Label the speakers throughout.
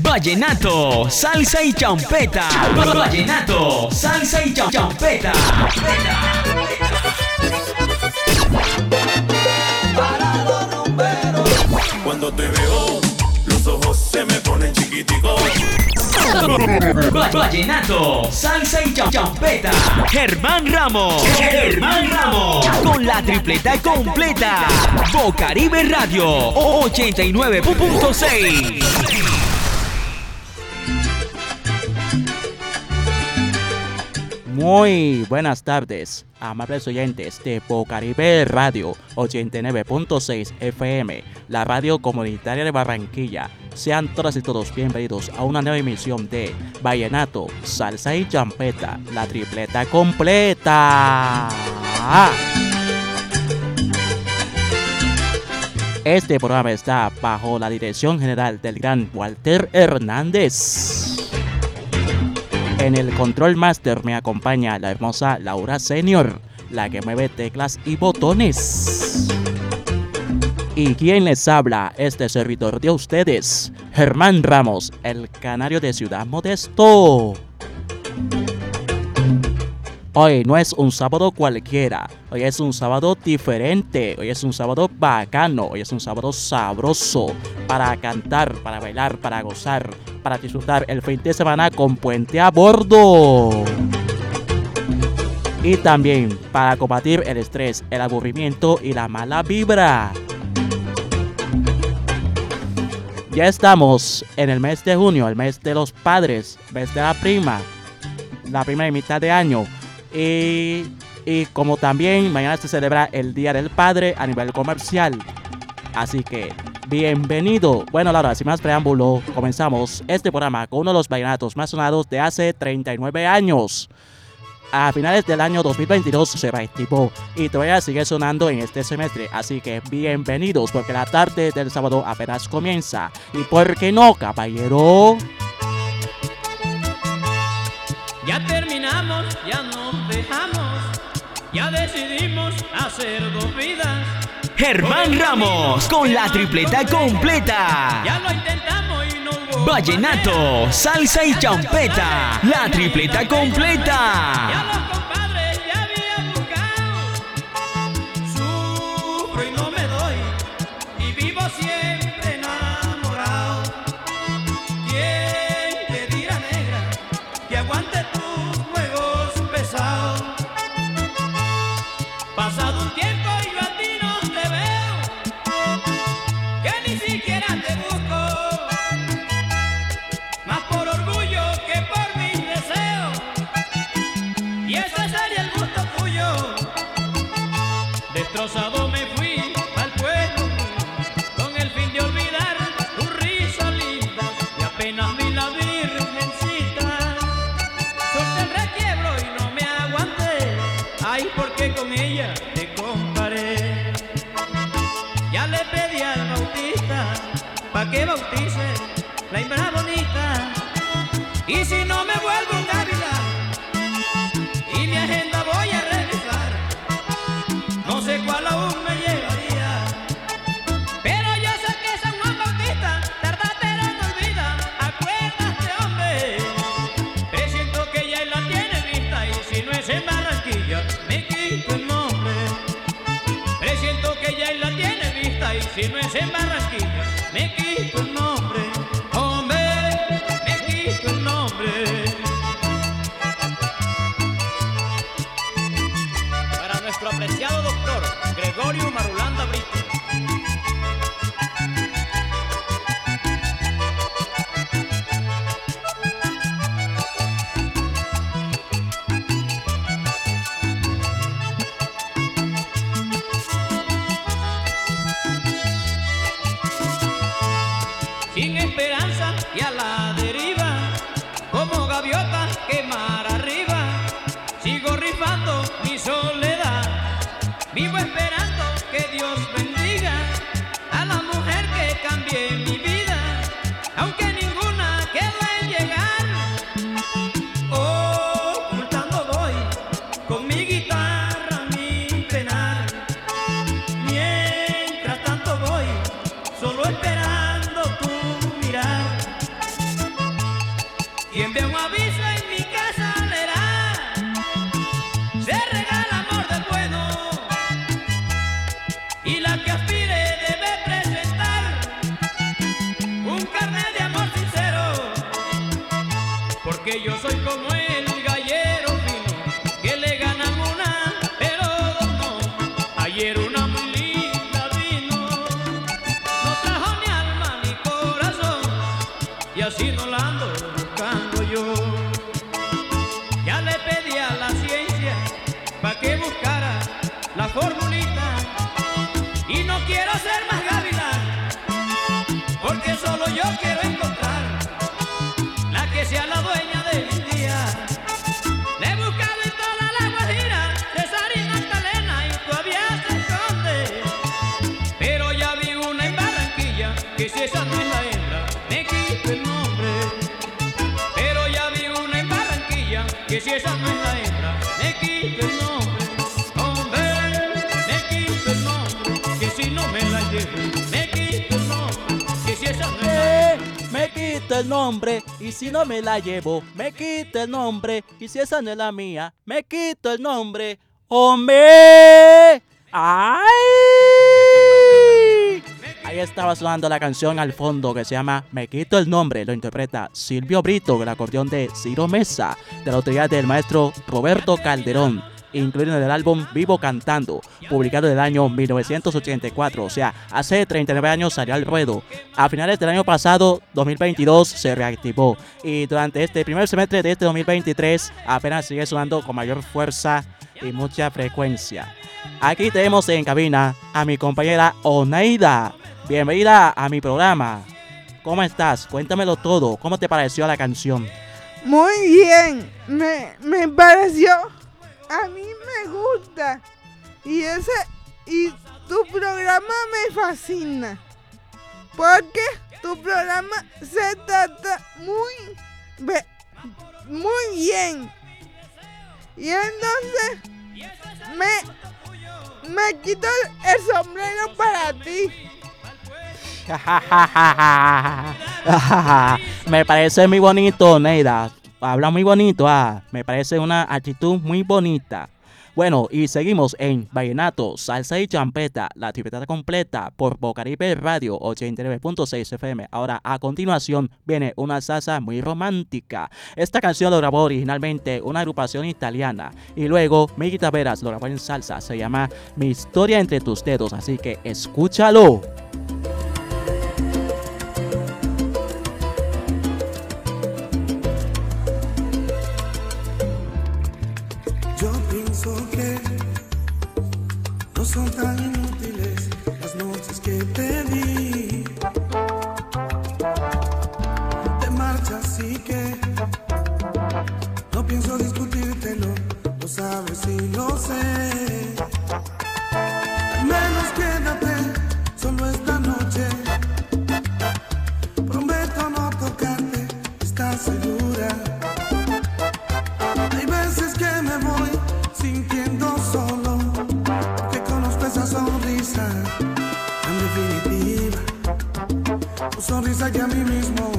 Speaker 1: Vallenato, salsa y champeta. Vallenato, salsa y champeta.
Speaker 2: Cuando te veo, ojos se me ponen chiquiticos.
Speaker 1: Vallenato, salsa y champeta. Germán Ramos. Germán Ramos. Con la tripleta completa. Bocaribe Radio 89.6.
Speaker 3: Muy buenas tardes, amables oyentes de Bocaribe Radio 89.6 FM, la radio comunitaria de Barranquilla. Sean todas y todos bienvenidos a una nueva emisión de Vallenato, Salsa y Champeta, la tripleta completa. Este programa está bajo la dirección general del gran Walter Hernández. En el control master me acompaña la hermosa Laura Senior, la que mueve teclas y botones. Y quien les habla, este servidor de ustedes, Germán Ramos, el canario de Ciudad Modesto. Hoy no es un sábado cualquiera, hoy es un sábado diferente, hoy es un sábado bacano, hoy es un sábado sabroso para cantar, para bailar, para gozar, para disfrutar el fin de semana con puente a bordo. Y también para combatir el estrés, el aburrimiento y la mala vibra. Ya estamos en el mes de junio, el mes de los padres, mes de la prima, la primera mitad de año. Y, como también mañana se celebra el Día del Padre a nivel comercial. Así que, bienvenido. Bueno, Laura, sin más preámbulo, comenzamos este programa con uno de los vallenatos más sonados de hace 39 años. A finales del año 2022 se reactivó y todavía sigue sonando en este semestre, así que bienvenidos porque la tarde del sábado apenas comienza. ¿Y por qué no, caballero?
Speaker 4: Ya terminamos, ya decidimos hacer dos vidas.
Speaker 1: Germán Ramos con la tripleta completa.
Speaker 4: Ya lo intentamos y no hubo
Speaker 1: Vallenato, salsa y champeta, la tripleta completa.
Speaker 4: Y si
Speaker 1: esa no es la hembra, me quito el nombre. Hombre, me quito el nombre, que si no me la llevo, me quito el nombre, que si esa no es la
Speaker 3: Eh,
Speaker 1: hembra.
Speaker 3: me quito el nombre y si no me la llevo, me quito el nombre y si esa no es la mía, me quito el nombre. ¡Hombre! ¡Ay! Ahí estaba sonando la canción al fondo que se llama Me quito el nombre, lo interpreta Silvio Brito, el acordeón de Ciro Mesa, de la autoridad del maestro Roberto Calderón incluido en el álbum Vivo Cantando, publicado en el año 1984, o sea, hace 39 años salió al ruedo. A finales del año pasado, 2022, se reactivó y durante este primer semestre de este 2023 apenas sigue sonando con mayor fuerza y mucha frecuencia. Aquí tenemos en cabina a mi compañera Oneida. Bienvenida a mi programa. ¿Cómo estás? Cuéntamelo todo. ¿Cómo te pareció la canción?
Speaker 5: Muy bien, me, me pareció, a mí me gusta y ese y tu programa me fascina porque tu programa se trata muy muy bien y entonces me me quito el sombrero para ti.
Speaker 3: Me parece muy bonito, Neida. Habla muy bonito, ah. Me parece una actitud muy bonita. Bueno, y seguimos en Vallenato, Salsa y Champeta, la tripleta completa por Bocaribe Radio 89.6 FM. Ahora, a continuación, viene una salsa muy romántica. Esta canción lo grabó originalmente una agrupación italiana y luego Miki Taveras lo grabó en salsa. Se llama Mi historia entre tus dedos, así que escúchalo.
Speaker 6: Son tan inútiles las noches que te di. Te marchas y que no pienso discutírtelo, lo sabes y lo sé. Sonrisa que a mí mismo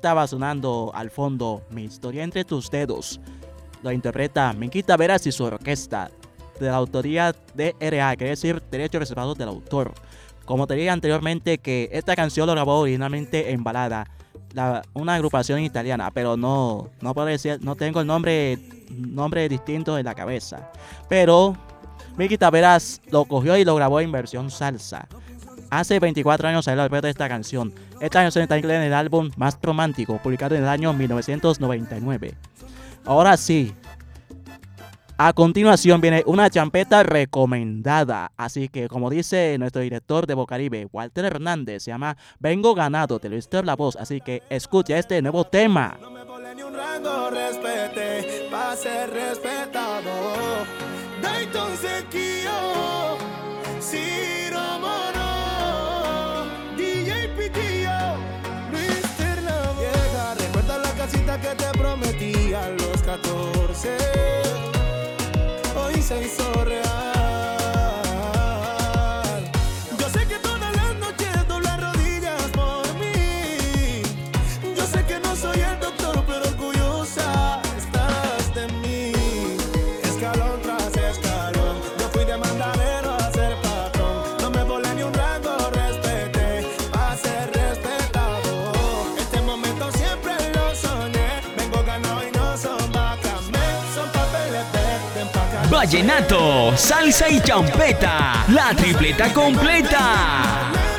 Speaker 3: estaba sonando al fondo Mi historia entre tus dedos. Lo interpreta Minquita Veras y su orquesta, de la autoría DRA, quiere decir Derechos Reservados del Autor. Como te dije anteriormente, que esta canción lo grabó originalmente en balada, una agrupación italiana, pero no, no puedo decir, no tengo el nombre, nombre distinto en la cabeza. Pero Miki Taveras lo cogió y lo grabó en versión salsa. Hace 24 años salió al de esta canción. Esta canción está incluida en el álbum Más Romántico, publicado en el año 1999. Ahora sí. A continuación viene una champeta recomendada. Así que, como dice nuestro director de Bocaribe, Walter Hernández, se llama Vengo Ganado, te lo estoy la voz. Así que escucha este nuevo tema.
Speaker 7: No me volé ni un rango, respete, para ser respetado. Dayton se que te prometí a los 14 hoy se hizo real.
Speaker 8: vallenato, salsa y champeta, la tripleta completa.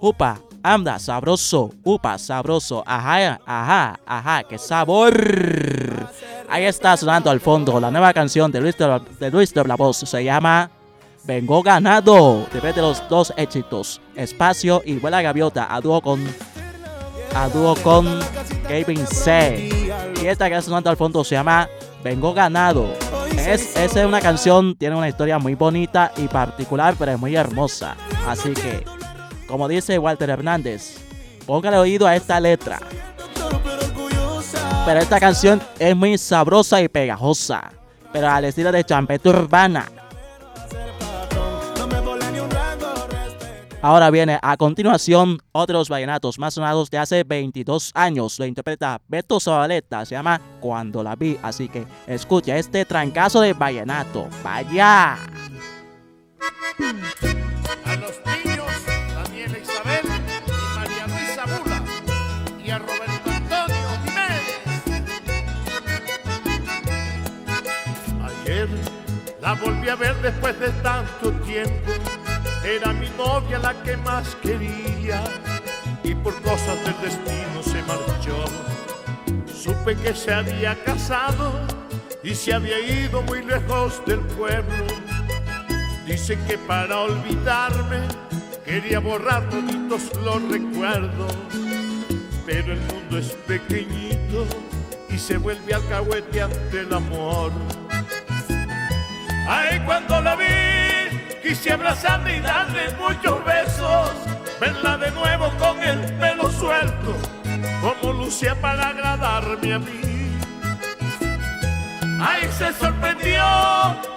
Speaker 3: Upa, anda, sabroso, upa, sabroso, ajá, ajá, ajá, qué sabor. Ahí está sonando al fondo la nueva canción de Luis de, de Luis de la Voz, se llama Vengo Ganado, después de los dos éxitos, Espacio y Vuela Gaviota, a dúo con, a con Kevin C. Y esta que está sonando al fondo se llama Vengo Ganado. Es, esa es una canción, tiene una historia muy bonita y particular, pero es muy hermosa. Así que, como dice Walter Hernández, póngale oído a esta letra. Pero esta canción es muy sabrosa y pegajosa, pero al estilo de champeta urbana. Ahora viene a continuación otros vallenatos más sonados de hace 22 años. Lo interpreta Beto Zabaleta, se llama Cuando la vi. Así que escucha este trancazo de vallenato. ¡Vaya!
Speaker 9: La volví a ver después de tanto tiempo. Era mi novia la que más quería. Y por cosas del destino se marchó. Supe que se había casado y se había ido muy lejos del pueblo. Dice que para olvidarme quería borrar bonitos los recuerdos. Pero el mundo es pequeñito y se vuelve alcahuete ante el amor. Ay, cuando la vi, quise abrazarla y darle muchos besos. Verla de nuevo con el pelo suelto, como lucía para agradarme a mí. Ay, se sorprendió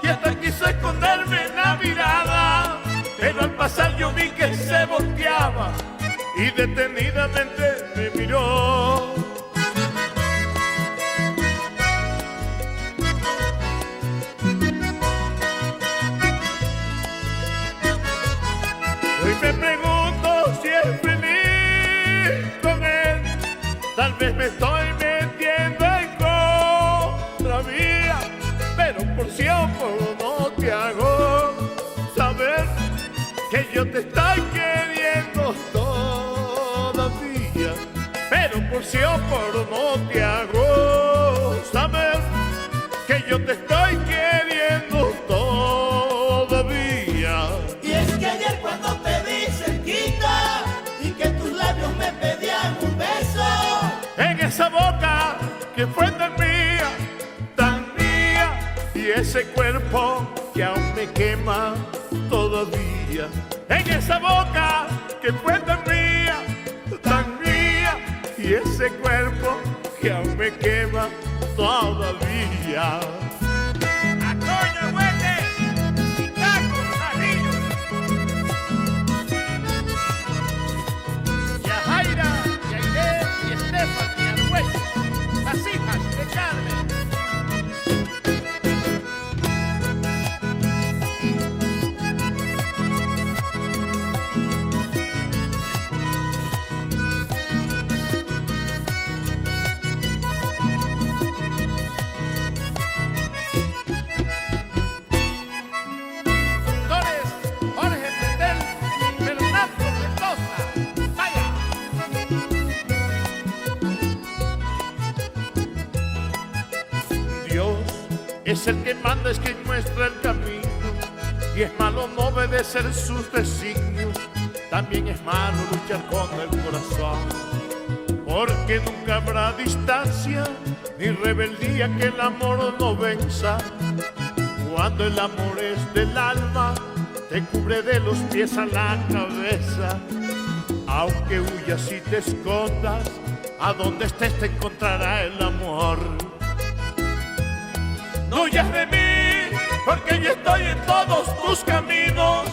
Speaker 9: y hasta quiso esconderme en la mirada. Pero al pasar yo vi que se volteaba y detenidamente me miró. Es el que manda, es quien muestra el camino. Y es malo no obedecer sus designios. También es malo luchar con el corazón. Porque nunca habrá distancia ni rebeldía que el amor no venza. Cuando el amor es del alma, te cubre de los pies a la cabeza. Aunque huyas y te escondas, a donde estés te encontrará el amor. No huyas de mí, porque yo estoy en todos tus caminos.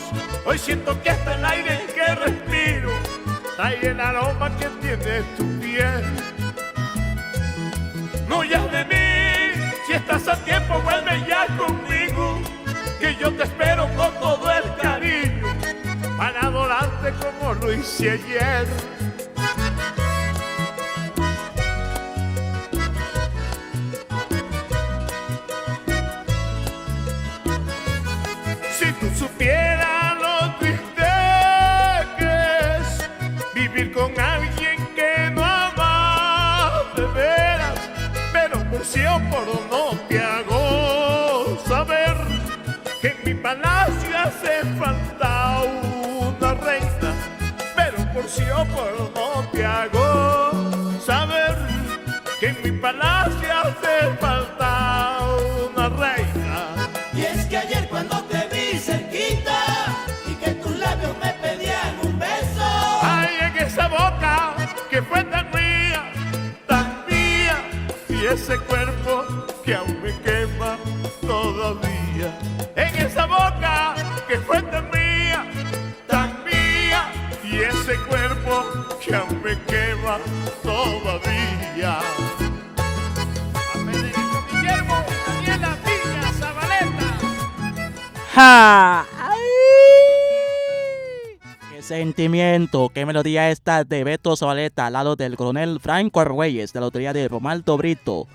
Speaker 9: Hoy siento que hasta el aire que respiro trae el aroma que tiene tu piel. No huyas de mí, si estás a tiempo vuelve ya conmigo, que yo te espero con todo el cariño, para adorarte como lo hice ayer. Palacio hace falta una reina.
Speaker 7: Y es que ayer cuando te vi cerquita y que tus labios me pedían un beso.
Speaker 9: Ay, en esa boca que fue tan mía, tan mía, y ese cuerpo que aún me quema todavía. En esa boca que fue tan mía, tan mía, y ese cuerpo que aún me quema todavía.
Speaker 3: ¡Ja! ¡Qué sentimiento! ¡Qué melodía esta de Beto Zabaleta al lado del coronel Franco Argüelles de la autoría de Romaldo Brito?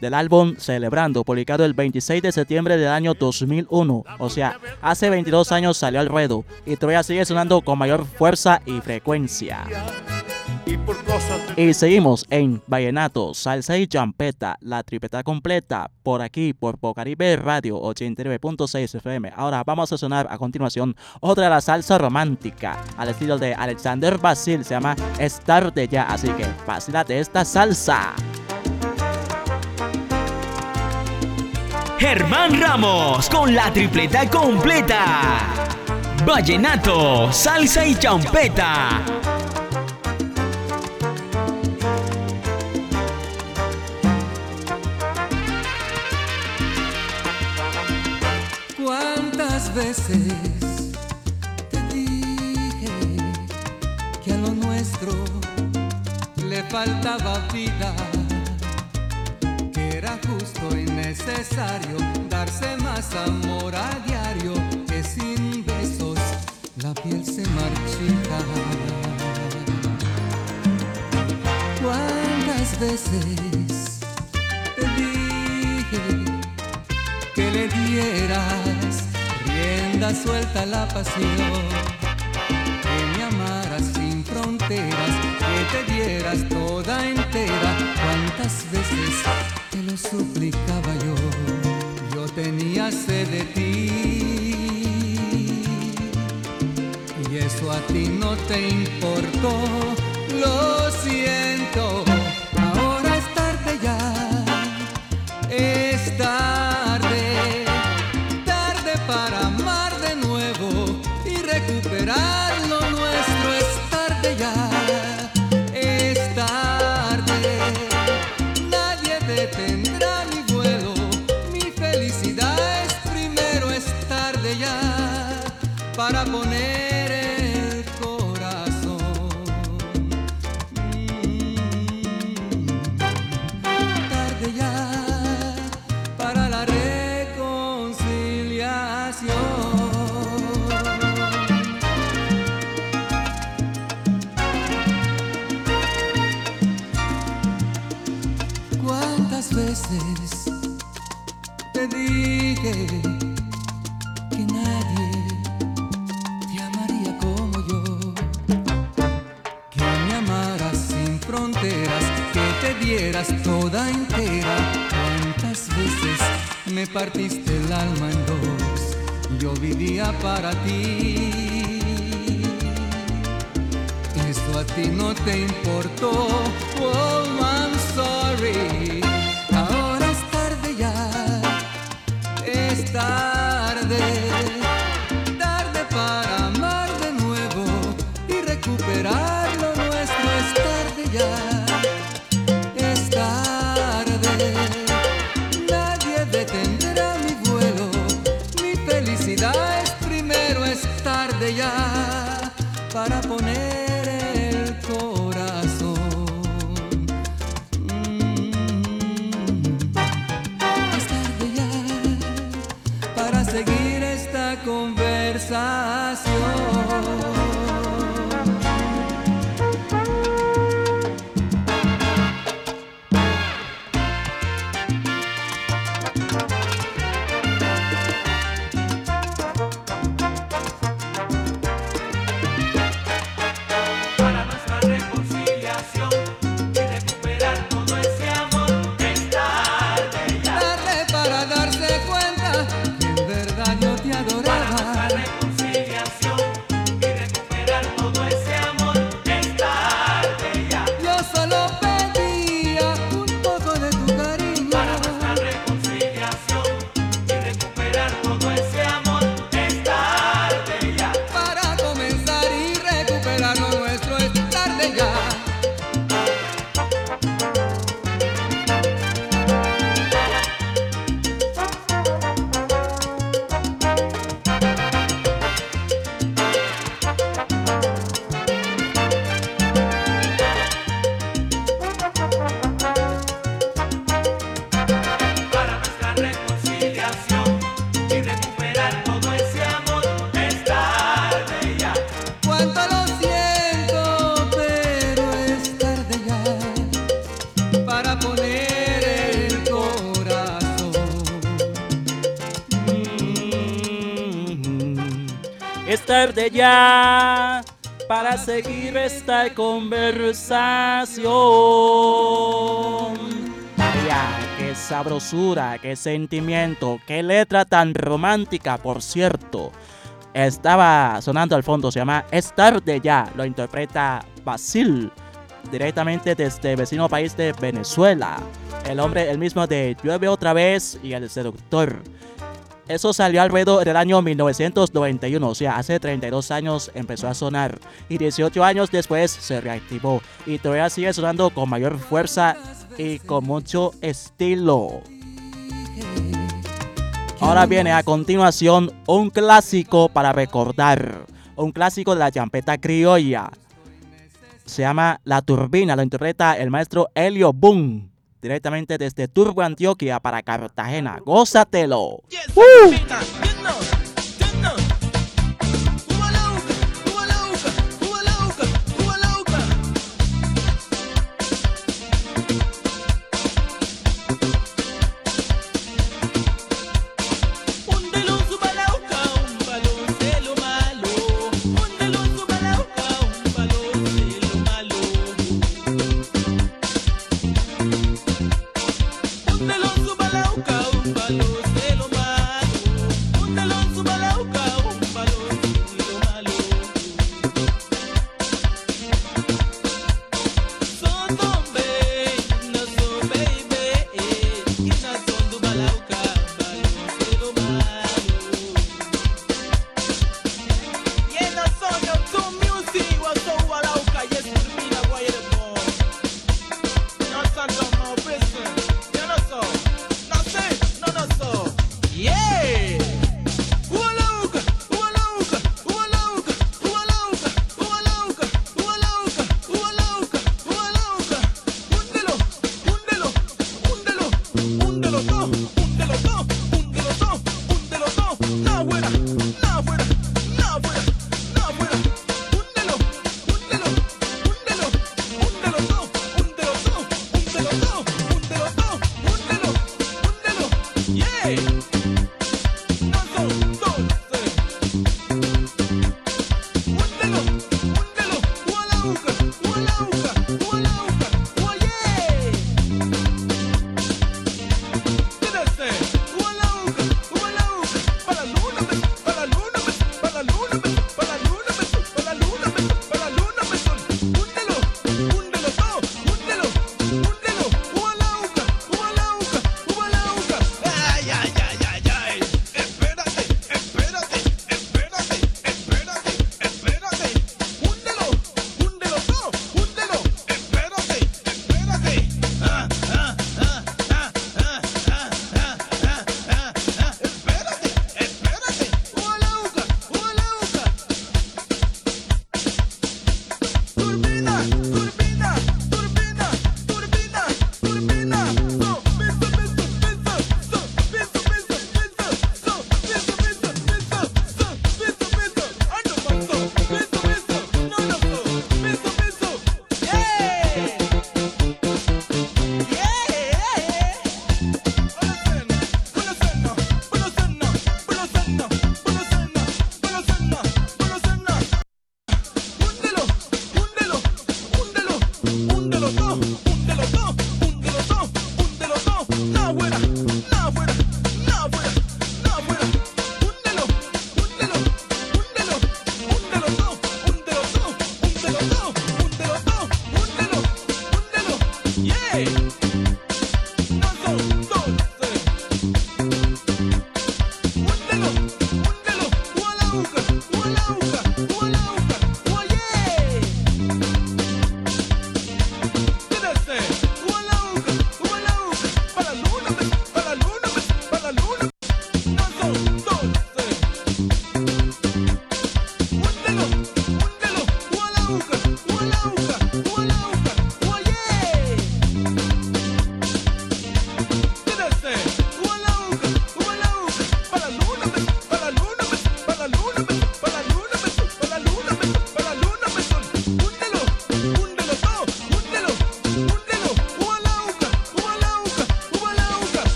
Speaker 3: Del álbum Celebrando, publicado el 26 de septiembre del año 2001. O sea, hace 22 años salió al ruedo y todavía sigue sonando con mayor fuerza y frecuencia.
Speaker 9: Y por cosas de
Speaker 3: Y seguimos en Vallenato, Salsa y Champeta, la tripeta completa, por aquí, por Bocaribe Radio 89.6 FM. Ahora vamos a sonar a continuación otra de la salsa romántica, al estilo de Alexander Basil, se llama Estar de Ya, así que vacílate esta salsa.
Speaker 8: Germán Ramos con la tripleta completa. Vallenato, salsa y champeta.
Speaker 10: ¿Cuántas veces te dije que a lo nuestro le faltaba vida? Que era justo y necesario darse más amor a diario, que sin besos la piel se marchita. ¿Cuántas veces que le dieras rienda suelta a la pasión, que me amaras sin fronteras, que te dieras toda entera. Cuántas veces te lo suplicaba yo, yo tenía sed de ti. Y eso a ti no te importó, lo siento. Conversación.
Speaker 7: Es tarde ya
Speaker 10: para
Speaker 3: seguir esta conversación. Vaya, qué sabrosura, qué sentimiento, qué letra tan romántica, por cierto. Estaba sonando al fondo, se llama Es tarde ya, lo interpreta Basil, directamente desde el vecino país de Venezuela. El hombre, el mismo de Llueve otra vez y El seductor. Eso salió alrededor del año 1991, o sea, hace 32 años empezó a sonar y 18 años después se reactivó y todavía sigue sonando con mayor fuerza y con mucho estilo. Ahora viene a continuación un clásico para recordar, un clásico de la champeta criolla. Se llama La Turbina, lo interpreta el maestro Helio Boom directamente desde Turbo Antioquia para Cartagena. ¡Gózatelo!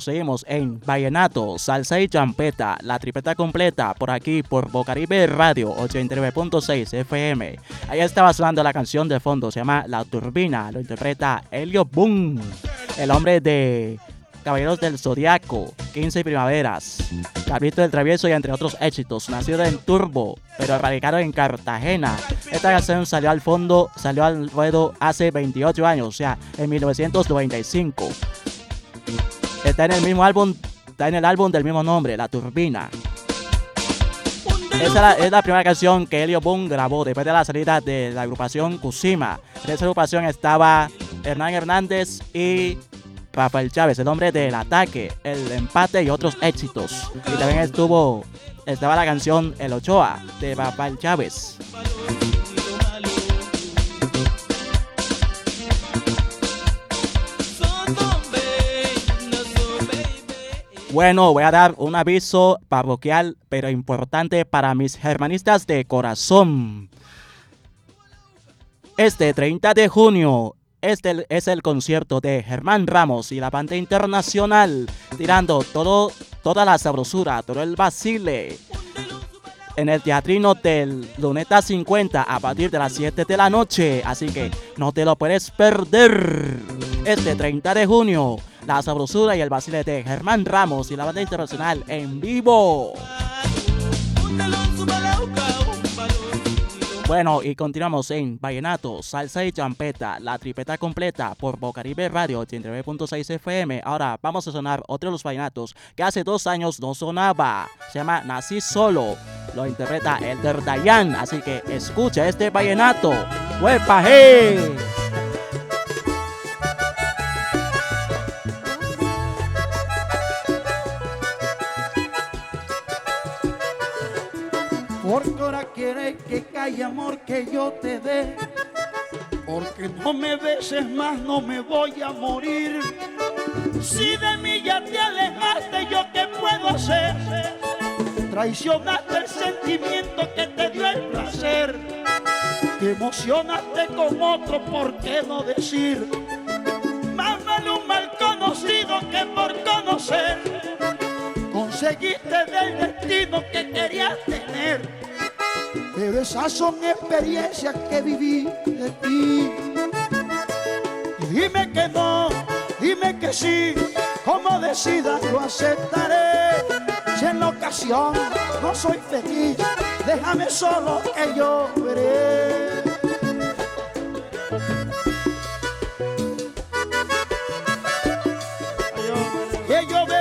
Speaker 3: Seguimos en Vallenato, Salsa y Champeta, la tripeta completa, por aquí, por Bocaribe Radio 89.6 FM. Ahí estaba sonando la canción de fondo, se llama La Turbina, lo interpreta Helio Boom, el hombre de Caballeros del Zodiaco, 15 Primaveras, Cabrito del Travieso y entre otros éxitos. Nacido en Turbo, pero radicado en Cartagena. Esta canción salió al fondo, salió al ruedo hace 28 años, o sea, en 1995. Está en el mismo álbum, está en el álbum del mismo nombre, La Turbina. Esa es la, primera canción que Helio Boom grabó después de la salida de la agrupación Kusima. En esa agrupación estaba Hernán Hernández y Rafael Chávez, el hombre del ataque, el empate y otros éxitos. Y también estuvo, estaba la canción El Ochoa de Rafael Chávez. Bueno, voy a dar un aviso parroquial, pero importante para mis germanistas de corazón. Este 30 de junio este es el concierto de Germán Ramos y la banda internacional, tirando todo, toda la sabrosura, todo el vacile. En el teatrino del Luneta 50 a partir de las 7 de la noche. Así que no te lo puedes perder. Este 30 de junio, la sabrosura y el vacile de Germán Ramos y la banda internacional en vivo. Bueno, y continuamos en Vallenato, Salsa y Champeta, la tripeta completa por Bocaribe Radio 89.6 FM. Ahora vamos a sonar otro de los vallenatos que hace dos años no sonaba. Se llama Nací Solo. Lo interpreta Elder Dayan. Así que escucha este vallenato. ¡Huepa, hey!
Speaker 11: Quieres que calle amor que yo te dé. Porque no me beses más, no me voy a morir. Si de mí ya te alejaste, ¿yo qué puedo hacer? Traicionaste el sentimiento que te dio el placer. Te emocionaste con otro, ¿por qué no decir? Más vale un mal conocido que por conocer. Conseguiste del destino que querías tener. Pero esas son experiencias que viví de ti. Dime que no, dime que sí, como decidas lo aceptaré. Si en la ocasión no soy feliz, déjame solo que yo veré. Que yo veré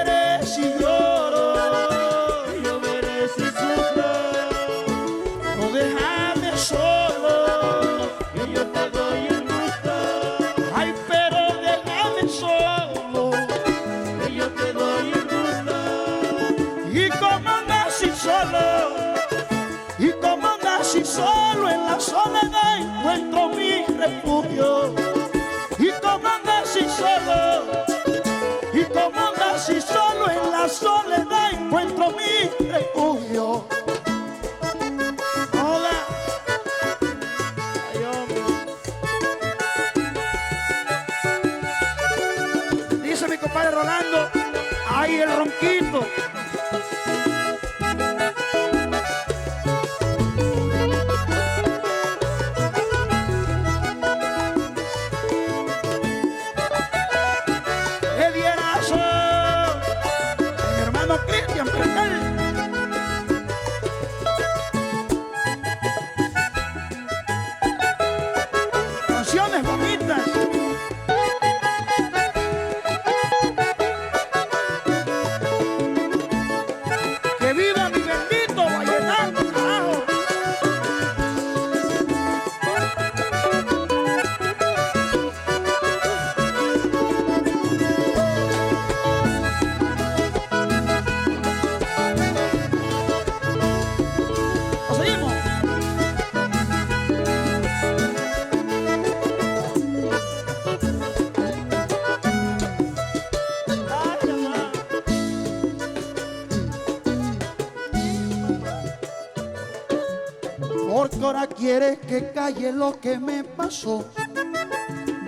Speaker 11: Porque ahora quieres que calle lo que me pasó.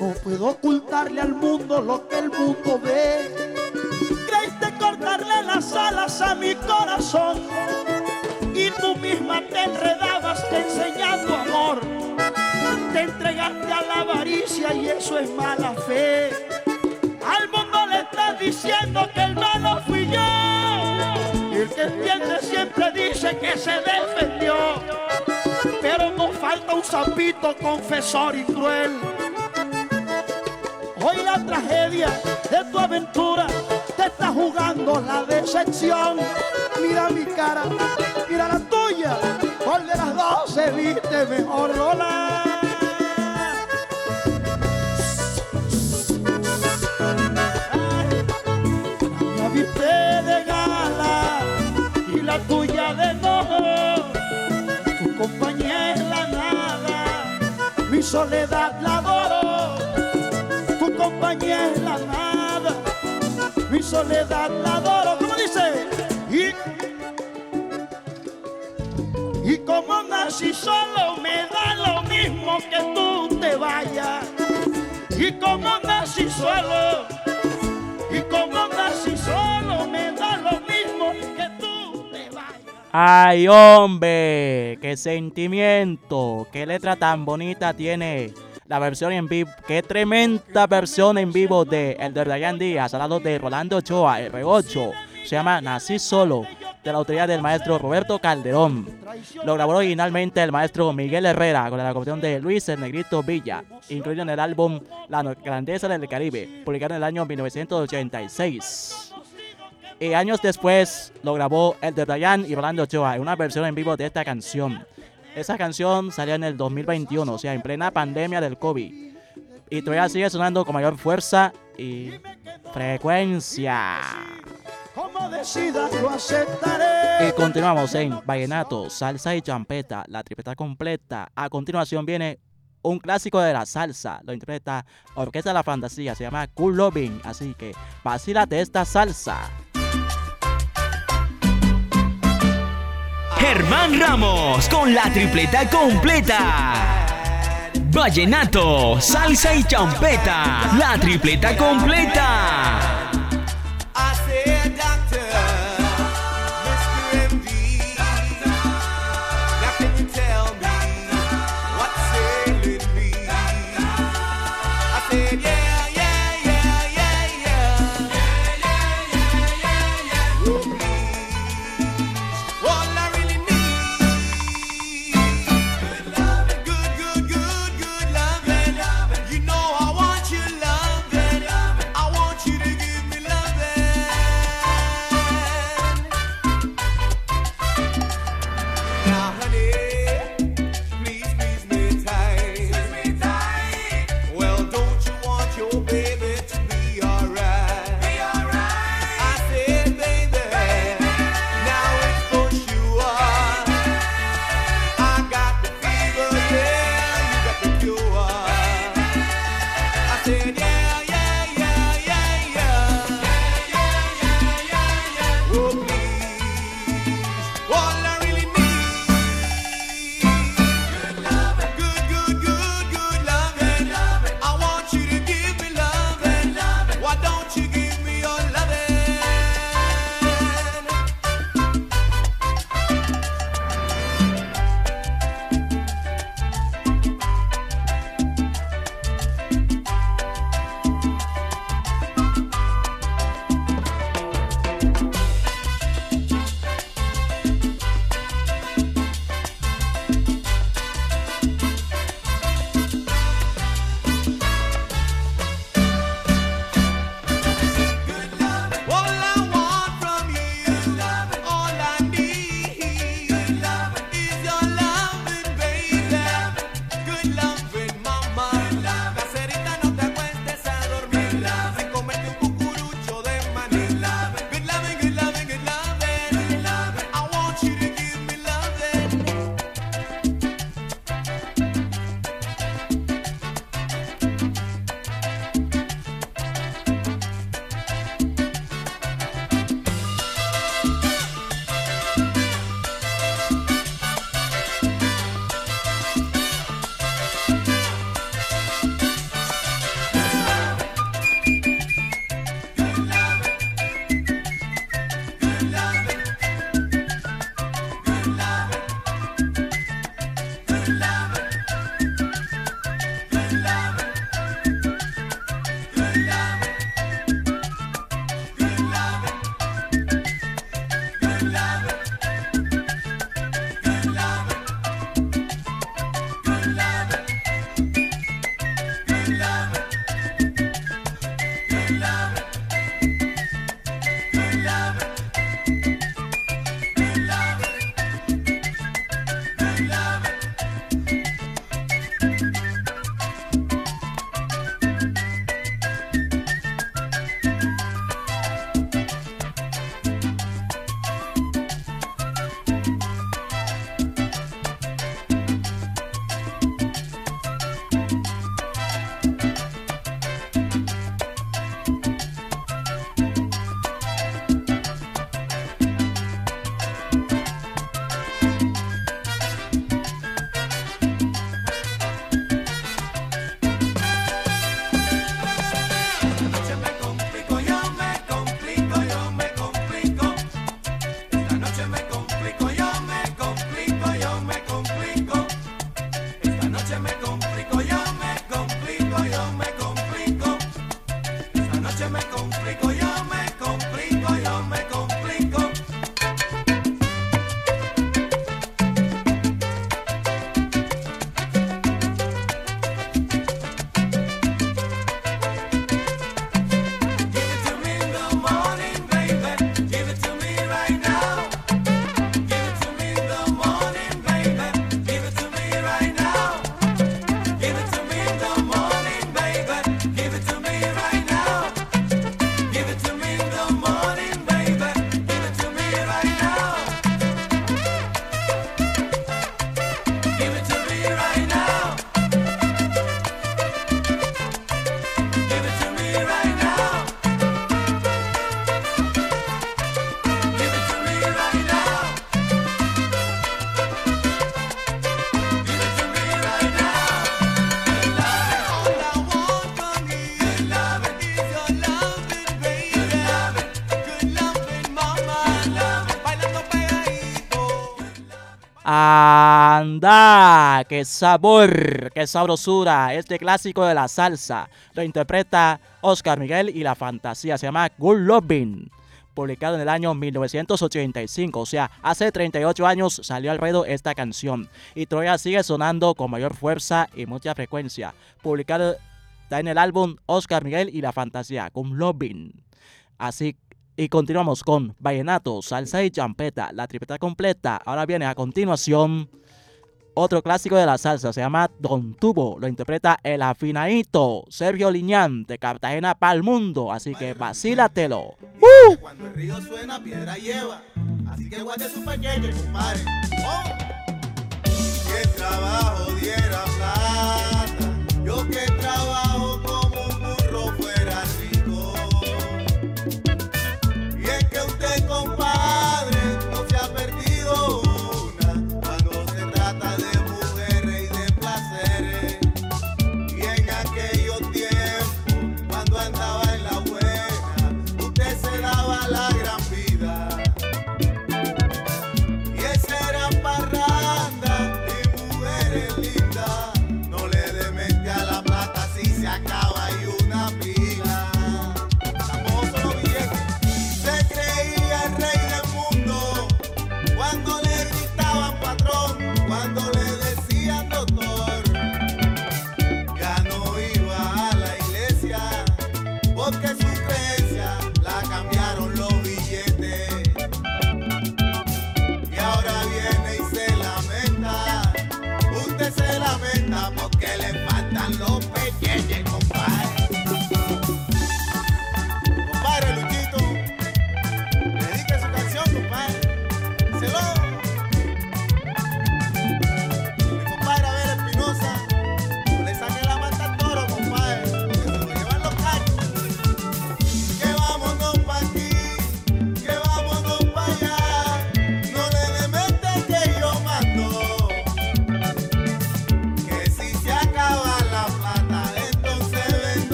Speaker 11: No puedo ocultarle al mundo lo que el mundo ve. cortarle las alas a mi corazón. Y tú misma te enredabas enseñando amor. Te entregaste a la avaricia y eso es mala fe. Al mundo le estás diciendo que el malo fui yo. Y el que entiende siempre dice que se defendió. Falta un sapito confesor y cruel. Hoy la tragedia de tu aventura te está jugando la decepción. Mira mi cara, mira la tuya. ¿Cuál de las dos se viste mejor, Lola? Soledad la adoro. Tu compañía es la nada, mi soledad la adoro. ¿Cómo dice? Y, y como nací solo me da lo mismo que tú te vayas. Y como nací solo,
Speaker 3: Ay, hombre, qué sentimiento, qué letra tan bonita tiene la versión en vivo, qué tremenda versión en vivo de El de Ryan Díaz, al lado de Rolando Ochoa, R8. Se llama Nací Solo, de la autoría del maestro Roberto Calderón. Lo grabó originalmente el maestro Miguel Herrera con la composición de Luis el Negrito Villa, incluido en el álbum La Grandeza del Caribe, publicado en el año 1986. Y años después lo grabó el de Ryan y Rolando Ochoa en una versión en vivo de esta canción. Esa canción salió en el 2021, o sea, en plena pandemia del COVID. Y todavía sigue sonando con mayor fuerza y frecuencia.
Speaker 11: Como decidas lo aceptaré.
Speaker 3: Y continuamos en Vallenato, Salsa y Champeta, la tripleta completa. A continuación viene un clásico de la salsa. Lo interpreta Orquesta de la Fantasía, se llama Cool Loving. Así que vacílate esta salsa.
Speaker 12: Germán Ramos con la tripleta completa. Vallenato, salsa y champeta. La tripleta completa.
Speaker 3: qué sabor, qué sabrosura. Este clásico de la salsa lo interpreta Oscar Miguel y la fantasía. Se llama Good Loving. Publicado en el año 1985, o sea, hace 38 años salió al ruedo esta canción y todavía sigue sonando con mayor fuerza y mucha frecuencia. Publicado en el álbum Oscar Miguel y la fantasía, con Loving. Así. Y continuamos con vallenato, salsa y champeta, la tripleta completa. Ahora viene a continuación otro clásico de la salsa, se llama Don Tubo, lo interpreta el afinadito Sergio Liñán de Cartagena para el mundo, así que vacílatelo. ¡Uh!
Speaker 7: Cuando el río suena, piedra lleva, así que guarde su pequeño, compadre. ¡Oh! Que trabajo diera plata, yo que trabajo.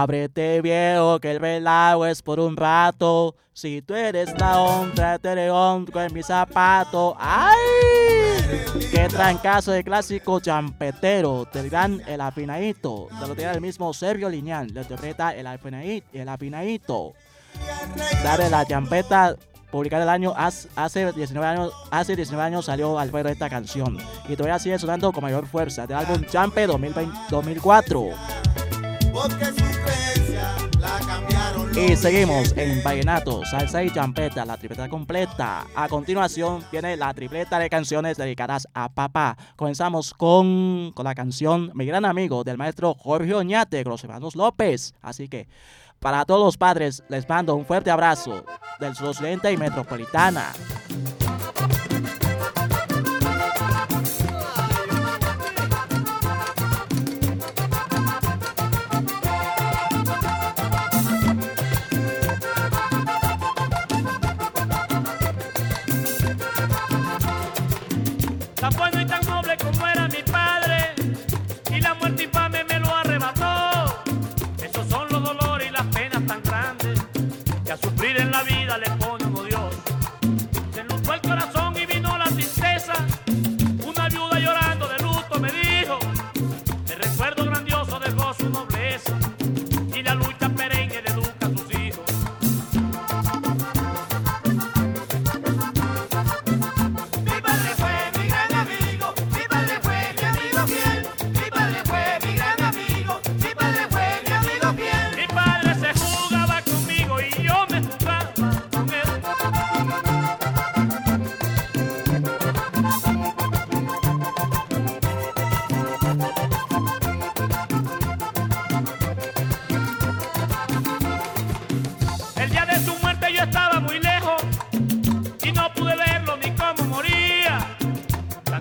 Speaker 7: Ábrete viejo que
Speaker 3: el velado es por un rato. Si tú eres la honra, te le honro en mi zapato. ¡Ay! ¡Qué trancazo de clásico champetero! Del gran El Apinadito. Te lo tiene el mismo Sergio Lineal. Le interpreta El Apinadito. El Apinadito. Dale la champeta publicada el año hace 19 años hace 19 años salió Alfredo esta canción y todavía sigue sonando con mayor fuerza del álbum Champe 2020, 2004
Speaker 7: porque su creencia la cambiaron.
Speaker 3: Y seguimos en Vallenato, Salsa y Champeta, la tripleta completa. A continuación viene la tripleta de canciones dedicadas a papá. Comenzamos con, con la canción Mi gran amigo del maestro Jorge Oñate con los hermanos López. Así que para todos los padres les mando un fuerte abrazo del suroccidente y metropolitana.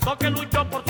Speaker 9: porque luchó por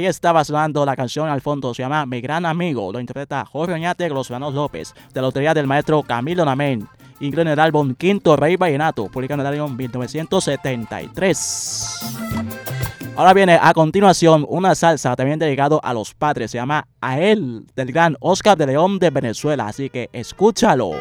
Speaker 3: Ahí estaba sonando la canción al fondo, se llama Mi Gran Amigo, lo interpreta Jorge Oñate Glosmanos López, de la autoría del maestro Camilo Namén. Ingresó en el álbum Quinto Rey Vallenato, publicado en el año 1973. Ahora viene a continuación una salsa también dedicado a los padres, se llama A él, del gran Oscar de León de Venezuela, así que escúchalo.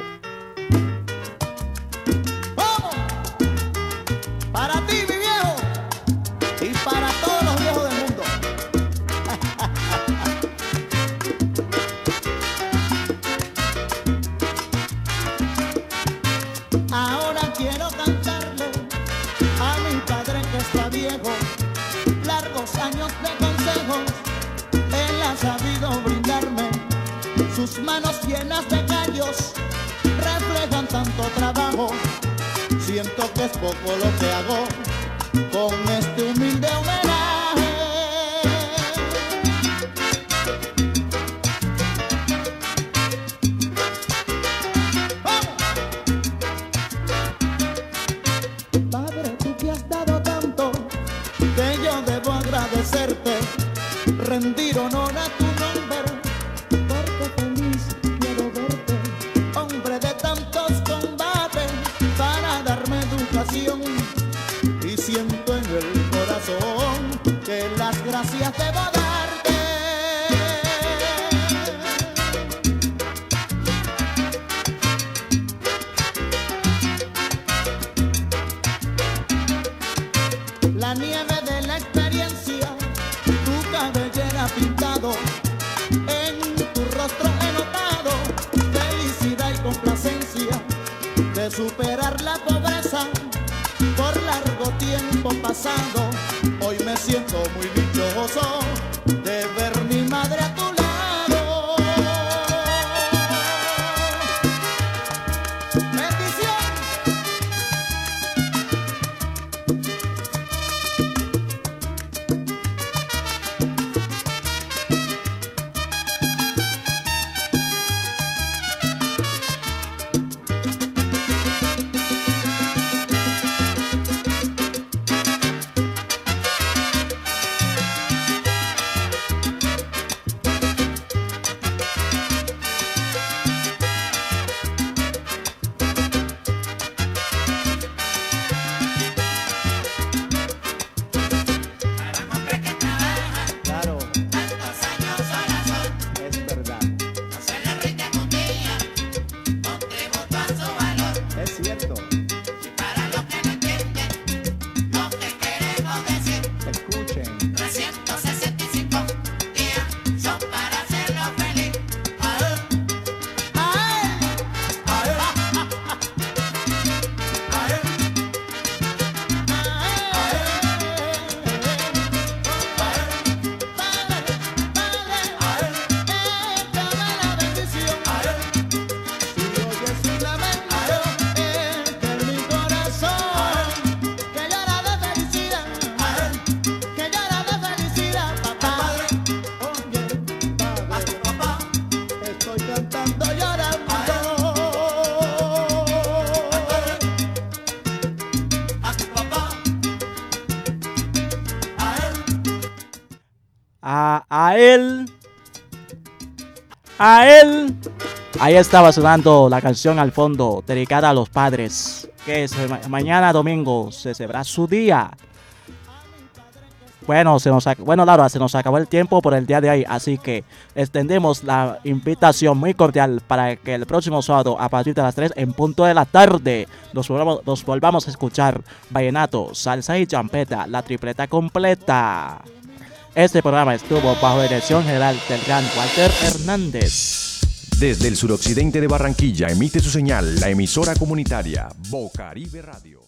Speaker 13: Sus manos llenas de callos reflejan tanto trabajo, siento que es poco lo que hago con este humilde homenaje.
Speaker 3: Él. A él. Ahí estaba sonando la canción al fondo, dedicada a los padres. Que es, ma- mañana domingo se celebra su día. Bueno, se nos bueno, Laura, se nos acabó el tiempo por el día de hoy, así que extendemos la invitación muy cordial para que el próximo sábado, a partir de las 3 en punto de la tarde, nos volvamos, nos volvamos a escuchar vallenato, salsa y champeta, la tripleta completa. Este programa estuvo bajo dirección general del gran Walter Hernández.
Speaker 14: Desde el suroccidente de Barranquilla emite su señal la emisora comunitaria Bocaribe Radio.